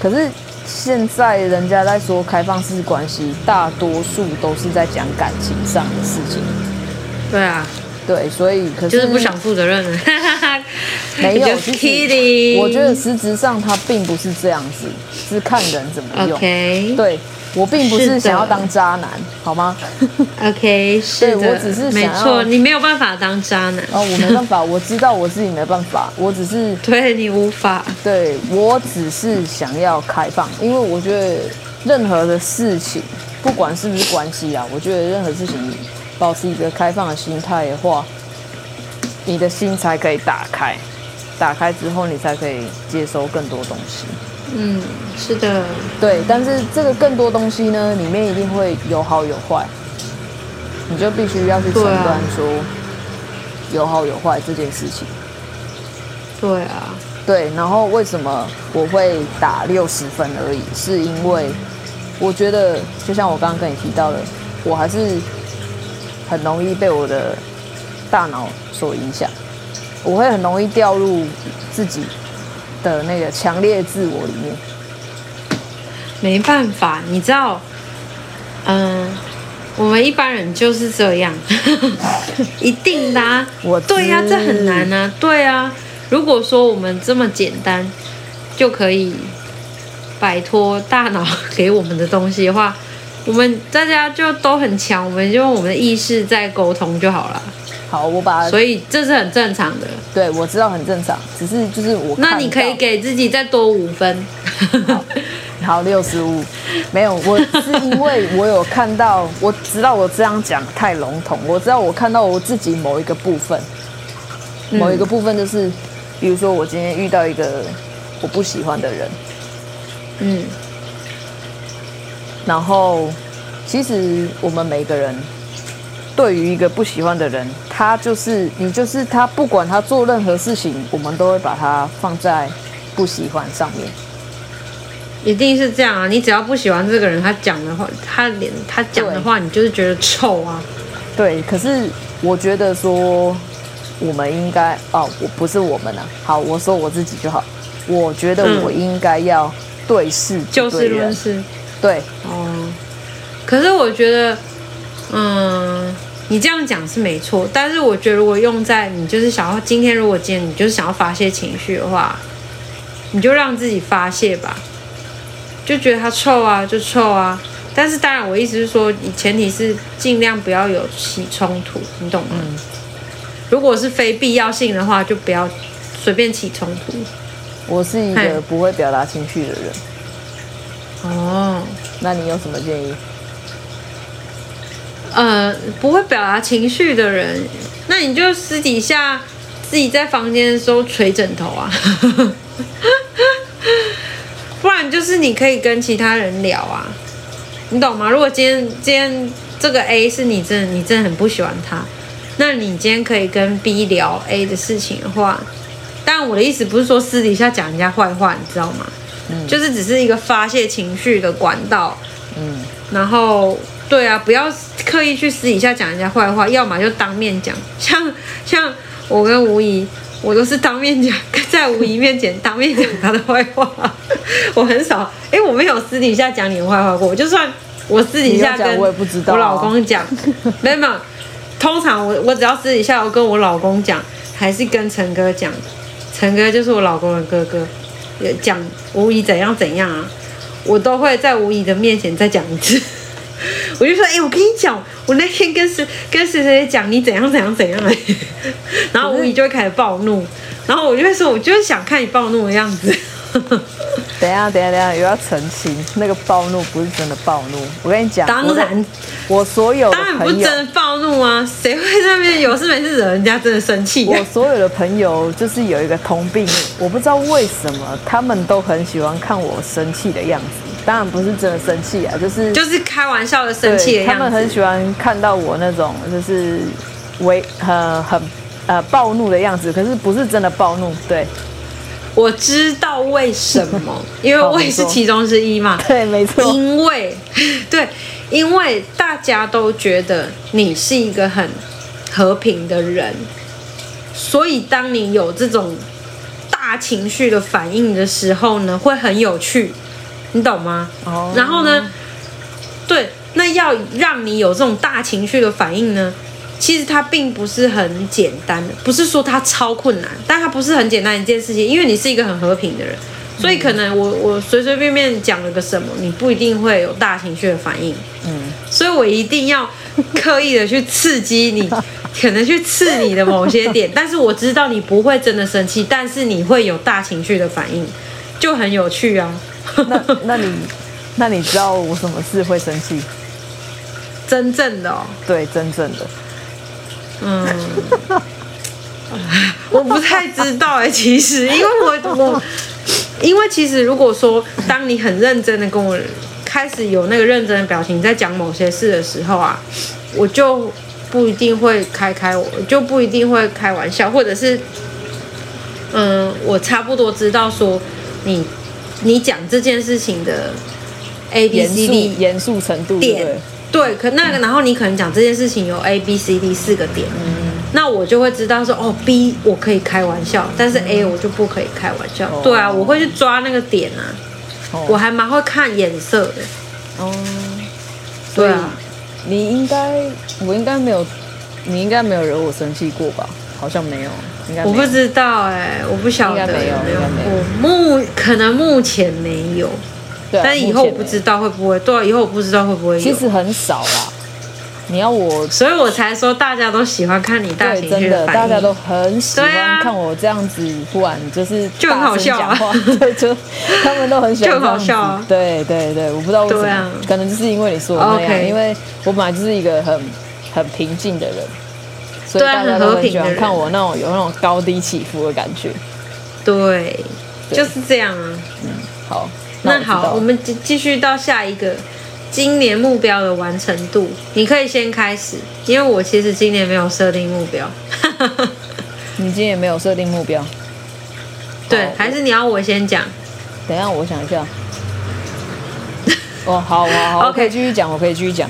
可是现在人家在说开放式关系，大多数都是在讲感情上的事情。
对啊。
对，所以可是
就是不想负责任。<laughs>
没有，其实我觉得实质上他并不是这样子，是看人怎么用。对，我并不是想要当渣男，好吗？<laughs>
OK，是的，
我只是
没错，你没有办法当渣男。
哦，我没办法，我知道我自己没办法，我只是 <laughs>
对你无法。
对，我只是想要开放，因为我觉得任何的事情，不管是不是关系啊，我觉得任何事情。保持一个开放的心态的话，你的心才可以打开，打开之后你才可以接收更多东西。
嗯，是的，
对。但是这个更多东西呢，里面一定会有好有坏，你就必须要去承担说有好有坏这件事情。
对啊，
对。然后为什么我会打六十分而已？是因为我觉得，就像我刚刚跟你提到的，我还是。很容易被我的大脑所影响，我会很容易掉入自己的那个强烈自我里面。
没办法，你知道，嗯，我们一般人就是这样，<laughs> 一定的啊。我对呀，这很难啊。对啊，如果说我们这么简单就可以摆脱大脑给我们的东西的话。我们大家就都很强，我们就用我们的意识在沟通就好了。
好，我把
所以这是很正常的。
对，我知道很正常，只是就是我。
那你可以给自己再多五分。<laughs>
好，六十五。没有，我是因为我有看到，我知道我这样讲太笼统，我知道我看到我自己某一个部分，某一个部分就是比如说我今天遇到一个我不喜欢的人，
嗯，
然后其实我们每个人对于一个不喜欢的人，他就是你就是他，不管他做任何事情，我们都会把他放在不喜欢上面。
一定是这样啊！你只要不喜欢这个人，他讲的话，他连他讲的话，你就是觉得臭啊。
对，可是我觉得说，我们应该哦，我不是我们啊。好，我说我自己就好。我觉得我应该要对事
就事论事。
对，
哦。可是我觉得，嗯，你这样讲是没错，但是我觉得如果用在你就是想要今天，如果今天你就是想要发泄情绪的话，你就让自己发泄吧。就觉得它臭啊，就臭啊。但是当然，我意思是说，你前提是尽量不要有起冲突，你懂吗？嗯。如果是非必要性的话，就不要随便起冲突。
我是一个不会表达情绪的人。
哦，
那你有什么建议？
呃，不会表达情绪的人，那你就私底下自己在房间的时候捶枕头啊。<laughs> 不然就是你可以跟其他人聊啊，你懂吗？如果今天今天这个 A 是你真的你真的很不喜欢他，那你今天可以跟 B 聊 A 的事情的话，但我的意思不是说私底下讲人家坏话，你知道吗？嗯，就是只是一个发泄情绪的管道。嗯，然后对啊，不要刻意去私底下讲人家坏话，要么就当面讲，像像我跟吴怡。我都是当面讲，在吴怡面前当面讲他的坏话。<laughs> 我很少，哎、欸，我没有私底下讲你的坏话过。就算我私底下跟我老公讲，没有没有。通常我我只要私底下我跟我老公讲，还是跟陈哥讲。陈哥就是我老公的哥哥，讲吴怡怎样怎样啊，我都会在吴怡的面前再讲一次。<laughs> 我就说，哎、欸，我跟你讲，我那天跟谁跟谁谁讲你怎样怎样怎样哎，<laughs> 然后吴仪就会开始暴怒，然后我就会说，我就是想看你暴怒的样子。<laughs>
等一下，等一下，等一下，又要澄清，那个暴怒不是真的暴怒。我跟你讲，
当然，
我所有的
当然不是真的暴怒啊，谁会在那边有事没事惹人家真的生气、啊？
我所有的朋友就是有一个通病，我不知道为什么他们都很喜欢看我生气的样子。当然不是真的生气啊，就是
就是开玩笑的生气的样子。
他们很喜欢看到我那种就是为很很呃暴怒的样子，可是不是真的暴怒。对，
我知道为什么，<laughs> 因为我也是其中之一嘛。<laughs>
对，没错。
因为 <laughs> 对，因为大家都觉得你是一个很和平的人，所以当你有这种大情绪的反应的时候呢，会很有趣。你懂吗？哦。然后呢？对，那要让你有这种大情绪的反应呢，其实它并不是很简单的，不是说它超困难，但它不是很简单一件事情，因为你是一个很和平的人，所以可能我我随随便便讲了个什么，你不一定会有大情绪的反应。嗯。所以我一定要刻意的去刺激你，<laughs> 可能去刺你的某些点，但是我知道你不会真的生气，但是你会有大情绪的反应，就很有趣啊。<laughs>
那那你那你知道我什么事会生气？
真正的哦，
对，真正的，
嗯，我不太知道哎，其实，因为我我，因为其实如果说当你很认真的跟我开始有那个认真的表情在讲某些事的时候啊，我就不一定会开开我就不一定会开玩笑，或者是，嗯，我差不多知道说你。你讲这件事情的 A B C D
严肃程度
点，对，可那个，然后你可能讲这件事情有 A B C D 四个点，嗯，那我就会知道说，哦，B 我可以开玩笑，但是 A 我就不可以开玩笑。嗯、对啊，我会去抓那个点啊，哦、我还蛮会看眼色的。哦，对啊，
你应该，我应该没有，你应该没有惹我生气过吧？好像没有。
我不知道哎、欸，我不晓得，没有，没有，我目可能目前没有，对啊、但以后我不知道会不会，对、啊，以后我不知道会不会有，
其实很少啦。你要我，
所以我才说大家都喜欢看你大情绪
真的，大家都很喜欢看我这样子，忽然就是
就很好笑啊，
对，<laughs> 就他们都很喜欢
就好笑啊，
对对对，我不知道为什么，啊、可能就是因为你说的那样，Okay. 因为我本来就是一个很很平静的人。所以大家都很喜欢看我那种有那种高低起伏的感觉。
对，就是这样啊。
嗯，好，
那，那好，我们继继续到下一个今年目标的完成度，你可以先开始，因为我其实今年没有设定目标。<laughs>
你今年没有设定目标？
对，还是你要我先讲？
等一下，我想一下。哦，好，好，好，我可以 <laughs> 继续讲，我可以继续讲。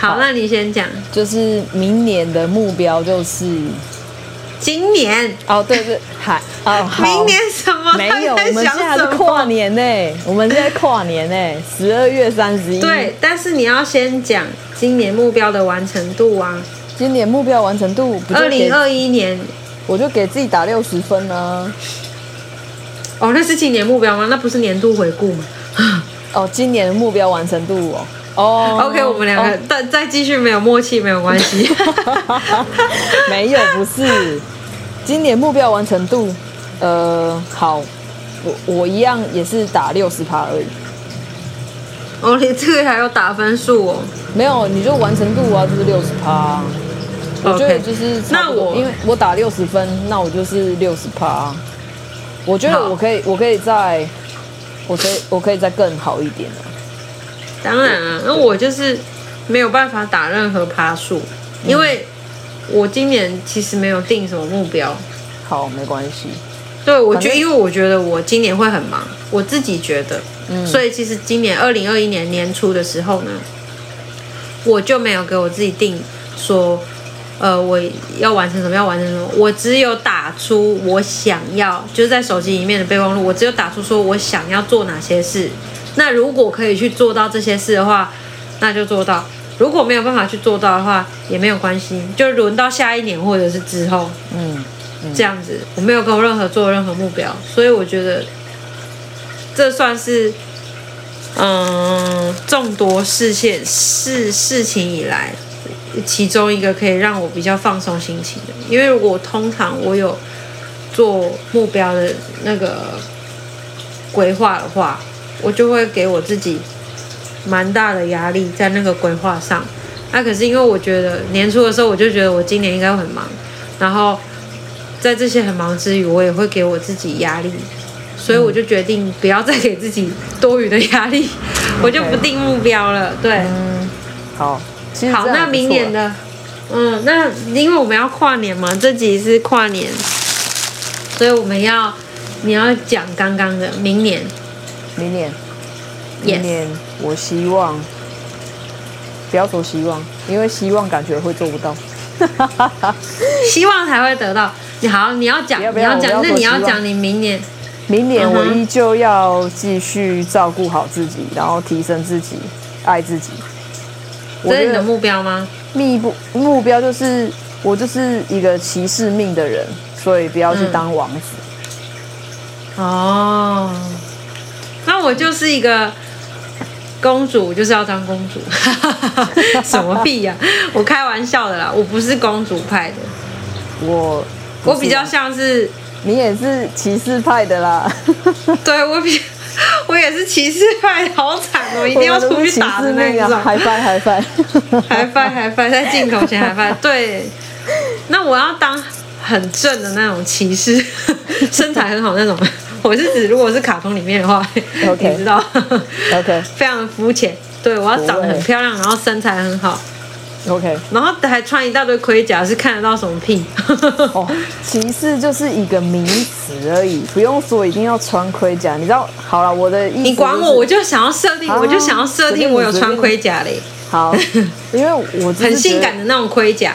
好，那你先讲。
就是明年的目标就是
今年
哦，对对，还哦，
明年什么？
没有，我们现在是跨年呢，我们现在跨年呢，十二月三十一。
对，但是你要先讲今年目标的完成度啊。
今年目标完成度，
二零二一年，
我就给自己打六十分呢。
哦，那是今年目标吗？那不是年度回顾吗？
哦，今年的目标完成度哦。哦、
oh,，OK，我们两个再、oh. 再继续没有默契没有关系。<laughs>
没有，不是。今年目标完成度，呃，好，我我一样也是打六十趴而已。
哦，你这个还要打分数哦？
没有，你就完成度啊，就是六十趴。我觉得就是
那我
因为我打六十分，那我就是六十趴。我觉得我可以，我可以再，我可以，我可以再更好一点。
当然啊，那我就是没有办法打任何趴数，因为我今年其实没有定什么目标。
好，没关系。
对，我觉得，因为我觉得我今年会很忙，我自己觉得，嗯，所以其实今年二零二一年年初的时候呢，我就没有给我自己定说，呃，我要完成什么，要完成什么，我只有打出我想要，就是在手机里面的备忘录，我只有打出说我想要做哪些事。那如果可以去做到这些事的话，那就做到；如果没有办法去做到的话，也没有关系，就轮到下一年或者是之后，嗯，嗯，这样子，我没有跟我任何做任何目标，所以我觉得这算是嗯众多事件事事情以来其中一个可以让我比较放松心情的，因为如果通常我有做目标的那个规划的话。我就会给我自己蛮大的压力在那个规划上，那可是因为我觉得年初的时候我就觉得我今年应该会很忙，然后在这些很忙之余，我也会给我自己压力，所以我就决定不要再给自己多余的压力，<laughs> 我就不定目标了。对，
嗯，好，
好，那明年的，嗯，那因为我们要跨年嘛，这集是跨年，所以我们要你要讲刚刚的明年。
明年，明年我希望不要说希望，因为希望感觉会做不到，<laughs>
希望才会得到。你好，你要讲，你要讲，那你要讲你明年，
明年我依旧要继续照顾好自己，然后提升自己，爱自己。
这是你的目标吗？
密不目标就是我就是一个骑士命的人，所以不要去当王子。
嗯、哦。那我就是一个公主，就是要当公主，<laughs> 什么屁呀、啊？我开玩笑的啦，我不是公主派的，
我
我比较像是
你也是骑士派的啦，<laughs>
对我比我也是骑士派，好惨哦，<laughs> 一定要出去打的那种，
嗨翻嗨翻
嗨翻嗨翻，在镜头前嗨翻，对，那我要当很正的那种骑士，身材很好那种。<laughs> 我是指，如果是卡通里面的话.你知道
，OK，<laughs>
非常肤浅。对，我要长得很漂亮，然后身材很好
，OK，
然后还穿一大堆盔甲，是看得到什么屁？<laughs>
哦，骑士就是一个名词而已，不用说一定要穿盔甲。你知道？好了，我的意思、就是，
你管我，我就想要设定，我就想要设定我有穿盔甲嘞。
好，因为我
很性感的那种盔甲，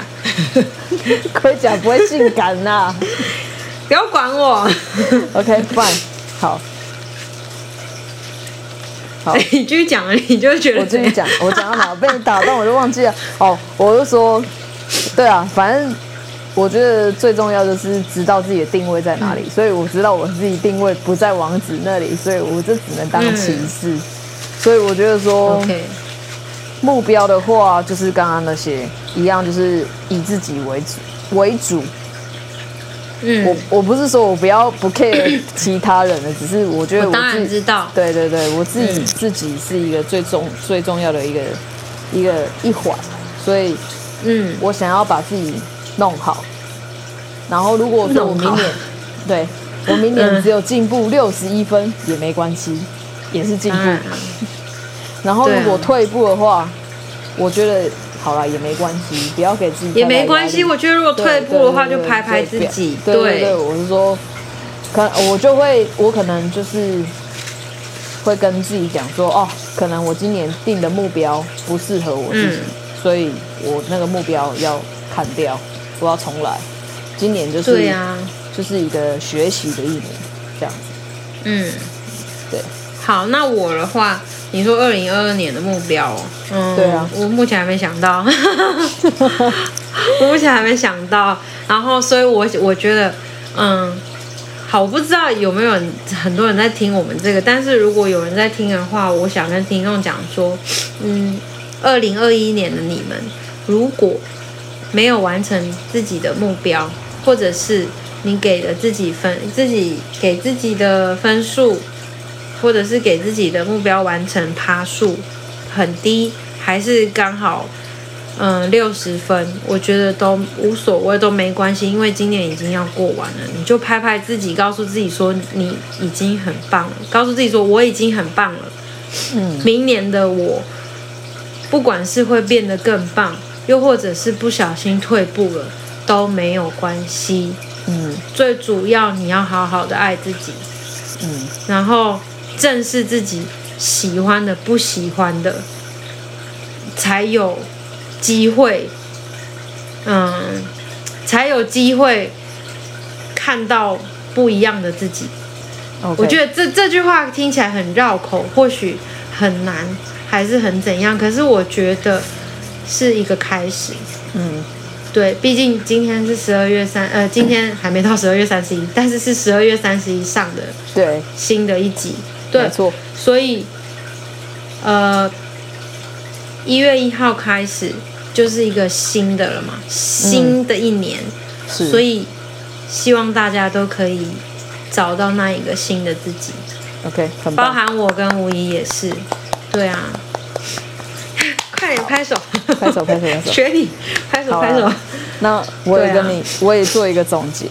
盔甲不会性感呐、啊。
不要管我，<laughs>
OK，fine，好，好，
欸、<laughs> 你继续讲啊，你就觉得
我继续讲，我讲到哪被你打断，我就忘记了。哦，我就说，对啊，反正我觉得最重要的是知道自己的定位在哪里，嗯、所以我知道我自己定位不在王子那里，所以我就只能当骑士、嗯。所以我觉得说.目标的话就是刚刚那些一样，就是以自己为主为主。
嗯，
我我不是说我不要不 care <coughs> 其他人的，只是我觉得我自己
我当然知道，
对对对，我自己、嗯、自己是一个最重最重要的一个一个一环，所以嗯，我想要把自己弄好。然后如果说我明年对我明年只有进步六十一分也没关系，也是进步。嗯、<laughs> 然后如果退步的话，我觉得好了也没关系，不要给自己
也没关系。我觉得如果退步的话，就拍拍自己。
对对对，我是说，可我就会，我可能就是会跟自己讲说，哦，可能我今年定的目标不适合我自己，嗯、所以我那个目标要砍掉，我要重来。今年就是对呀。就是一个学习的一年，这样子。
嗯，
对。
好，那我的话，你说二零二二年的目标，
嗯，对啊，
我目前还没想到，<laughs> 我目前还没想到。然后，所以我我觉得，嗯，好，我不知道有没有很多人在听我们这个，但是如果有人在听的话，我想跟听众讲说，嗯，二零二一年的你们，如果没有完成自己的目标，或者是你给了自己分，自己给自己的分数，或者是给自己的目标完成趴数很低，还是刚好嗯六十分，我觉得都无所谓，都没关系，因为今年已经要过完了，你就拍拍自己，告诉自己说你已经很棒了，告诉自己说我已经很棒了。嗯，明年的我，不管是会变得更棒，又或者是不小心退步了，都没有关系。嗯，最主要你要好好的爱自己，嗯，然后正视自己喜欢的、不喜欢的，才有机会，嗯，才有机会看到不一样的自己。我觉得这这句话听起来很绕口，或许很难，还是很怎样？可是我觉得是一个开始，嗯。对，毕竟今天是十二月三，呃，今天还没到十二月三十一，但是是十二月三十一上的，
对，
新的一集，对，所以，呃，一月一号开始就是一个新的了嘛，新的一年，嗯、所以希望大家都可以找到那一个新的自己
，OK，
包含我跟吴怡也是，对啊。<laughs> 快点拍手，
拍手，拍手，拍手！
学你，拍手，拍手。
那我也跟你，啊、我也做一个总结，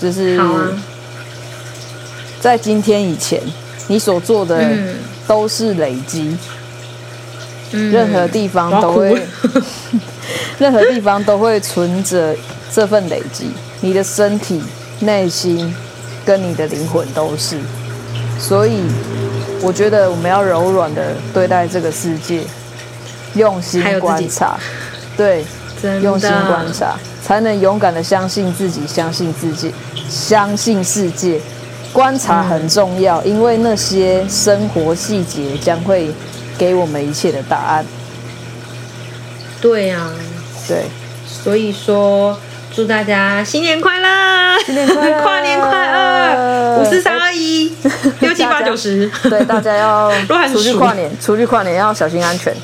就是，在今天以前，你所做的都是累积，嗯、任何地方都会，<laughs> 任何地方都会存着这份累积。你的身体、内心跟你的灵魂都是，所以我觉得我们要柔软的对待这个世界。用心观察，对，用心观察，才能勇敢的相信自己，相信自己，相信世界。观察很重要，嗯、因为那些生活细节将会给我们一切的答案。
对呀、啊，
对，
所以说祝大家新年快乐，
新年快乐，
跨年快乐，五四三二一，<laughs> 六七八九十。
对，大家要出去跨年，<laughs> 出去跨年要小心安全。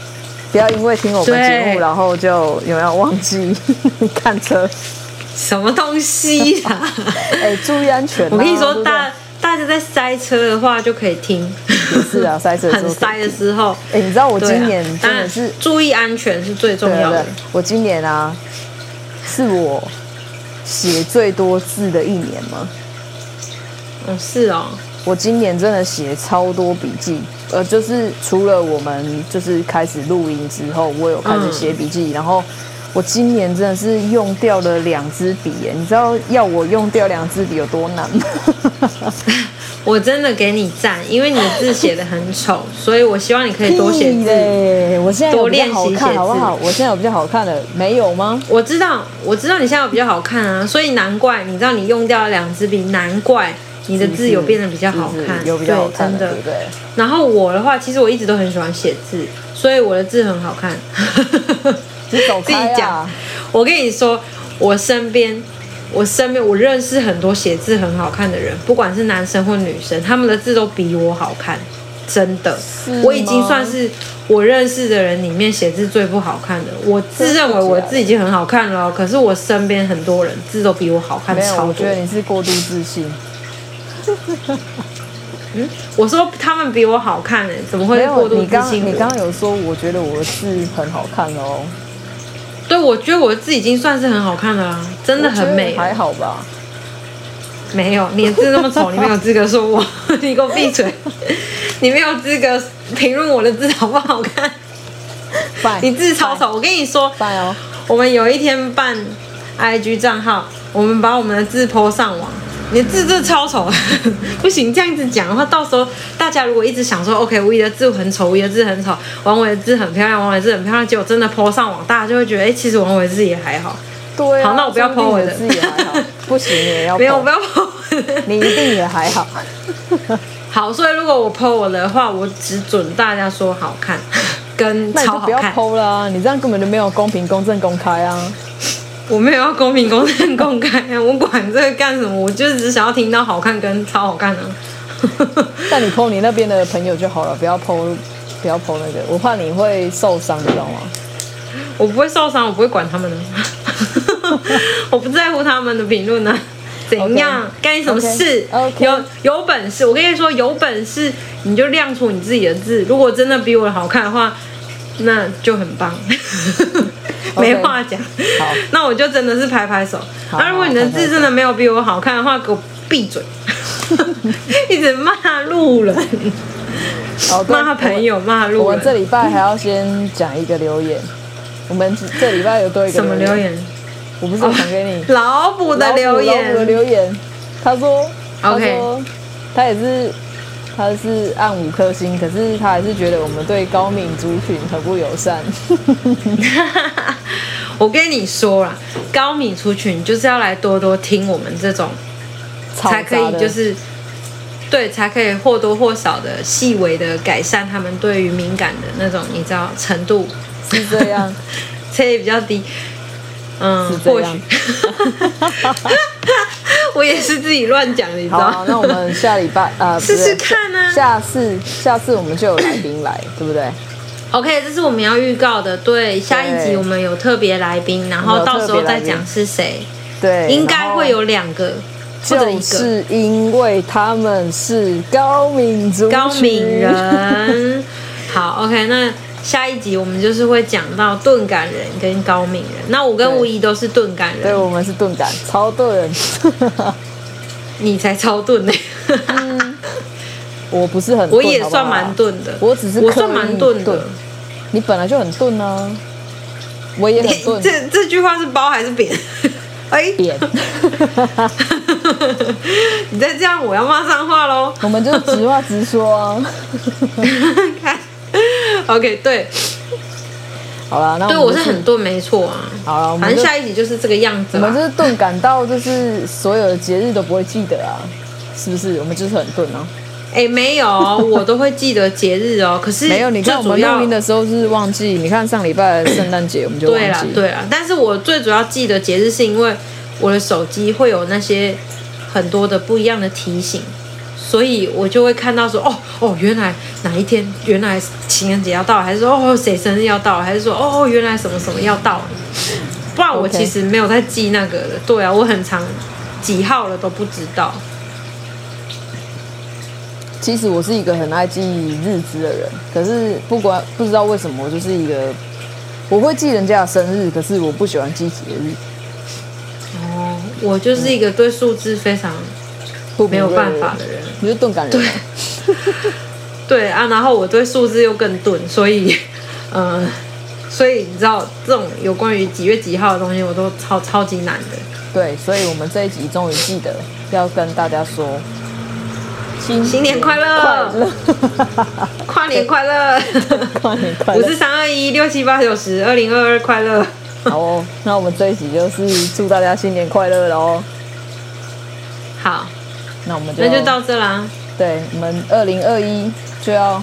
不要因为听我们节目，然后就有没有忘记 <laughs> 看车？
什么东西啊？<laughs>
哎，注意安全！<laughs>
我跟你说，大大家在塞车的话就可以听。
也是啊，塞车
很塞的时候。
哎，你知道我今年真的是
注意安全是最重要的。
我今年啊，是我写最多字的一年吗？
嗯，是哦。
我今年真的写超多笔记，呃，就是除了我们就是开始录音之后，我有开始写笔记，嗯、然后我今年真的是用掉了两支笔，耶，你知道要我用掉两支笔有多难吗？<laughs>
我真的给你赞，因为你的字写的很丑，所以我希望你可以多写字。
我现在多练习写字，好不好？我现在有比较好看的，没有吗？
我知道，我知道你现在有比较好看啊，所以难怪你知道你用掉了两支笔，难怪。你的字有变得比较好看，
有比较好看，
真的。
对不对？
然后我的话，其实我一直都很喜欢写字，所以我的字很好看。
你走开啊！自己讲。
我跟你说，我身边，我身边，我认识很多写字很好看的人，不管是男生或女生，他们的字都比我好看，真的。我已经算是我认识的人里面写字最不好看的。我自认为我的字已经很好看了，可是我身边很多人字都比我好看超多。
我觉得你是过度自信。<laughs>
嗯，我说他们比我好看呢，怎么会过度自信？
你刚刚有说，我觉得我的字很好看哦。
对，我觉得我的字已经算是很好看了，真的很美。
还好吧？
没有，你的字那么丑，你没有资格说我，<laughs> 你给我闭嘴，你没有资格评论我的字好不好看。你字超丑，我跟你
说
我们有一天办 IG 账号，我们把我们的字 po 上网。你的字真的超丑，<laughs> 不行，这样子讲的话，到时候大家如果一直想说，OK，吴仪的字很丑，吴仪的字很丑，王伟的字很漂亮，王伟的字很漂亮，结果真的 po 上网，大家就会觉得，哎、欸，其实王伟字也还好。
对、啊，
好，那我不要 po 我的
字也还好，<laughs> 不行也要。
没有，我不要 po。
你一定也还好。<laughs>
好，所以如果我 po 我的话，我只准大家说好看，跟超好看。
那你就不要 po 了啊，你这样根本就没有公平、公正、公开啊。
我没有要公平、公正、公开啊！我管这个干什么？我就只想要听到好看跟超好看啊！<laughs>
但你 po 你那边的朋友就好了，不要 po，不要 po 那个，我怕你会受伤，你知道吗？
我不会受伤，我不会管他们的，<laughs> 我不在乎他们的评论呢。怎样？干、okay. 你什么事？Okay. Okay. 有有本事，我跟你说，有本事你就亮出你自己的字。如果真的比我好看的话，那就很棒。没话讲，好，<laughs> 那我就真的是拍拍手。那、啊、如果你的字真的没有比我好看的话，给我闭嘴，<laughs> 一直骂路人，骂朋友，骂路人。
我们这礼拜还要先讲一个留言，我们这礼拜有多一个
什么留言？
我不是讲给你、
哦、老补的留言，
老补的留言。他说，他说.他也是。他是按五颗星，可是他还是觉得我们对高敏族群很不友善。<laughs>
我跟你说啦，高敏族群就是要来多多听我们这种，才可以就是对，才可以或多或少的细微的改善他们对于敏感的那种，你知道程度
是这样，<laughs>
这也比较低。嗯，或许。<laughs> 我也是自己乱讲的，你知道？
好，那我们下礼拜呃，
试试看呢、啊。
下次，下次我们就有来宾来，对不对
？OK，这是我们要预告的。对，下一集我们有特别来宾，然后到时候再讲是谁。
对，
应该会有两个，
就是因为他们是高敏族
高敏人。好，OK，那。下一集我们就是会讲到钝感人跟高敏人。那我跟吴仪都是钝感人，
对，我们是钝感，超钝。<laughs>
你才超钝呢、
嗯。我不是很，
我也算蛮钝的。
我只是
我算蛮钝的。
你本来就很钝啊。我也很钝。<laughs>
这这句话是褒还是贬？<laughs> 哎、欸，
贬。
你再这样，我要骂脏话喽。
我们就直话直说啊。
看。<laughs> OK，对，
好了，对我
是很钝，没错啊。
好了，
反正下一集就是这个样子。
我们就是钝感到，就是所有的节日都不会记得啊，是不是？我们就是很钝哦。
哎、欸，没有，我都会记得节日哦。可是 <laughs>
没有，你看我们录音的时候是忘记。你看上礼拜的圣诞节，我们就忘记。对了，
对了。但是我最主要记得节日，是因为我的手机会有那些很多的不一样的提醒。所以我就会看到说，哦哦，原来哪一天，原来情人节要到，还是说哦谁生日要到，还是说哦原来什么什么要到，不然我其实没有在记那个的。对啊，我很长几号了都不知道。
其实我是一个很爱记日子的人，可是不管不知道为什么，我就是一个我会记人家的生日，可是我不喜欢记节日。
哦，我就是一个对数字非常。没有办法的人，
你是钝感人。
对，<laughs> 对啊，然后我对数字又更钝，所以，嗯、呃，所以你知道这种有关于几月几号的东西，我都超超级难的。
对，所以我们这一集终于记得要跟大家说新
新年快乐，<laughs> 跨年快乐，<laughs>
跨年快乐，
五四三二一六七八九十，二零二二快乐。
好哦，那我们这一集就是祝大家新年快乐了哦。
好。
那我们就
那就到这啦。
对，我们二零二一就要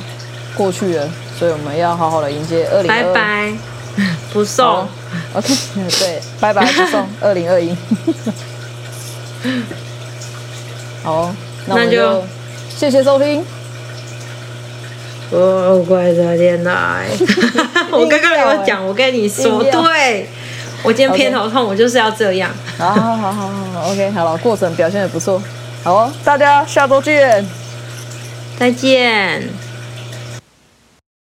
过去了，所以我们要好好的迎接二零。
拜拜，不送。
OK，对，拜拜不送二零二一。<laughs> 好，那我们就，谢谢收听。
哦，怪在天来。<laughs> 我刚刚有讲，我跟你说，对，我今天偏头痛.我就是要这样。
好好好好好，OK，好了，过程表现的不错。好，大家下周见，
再见。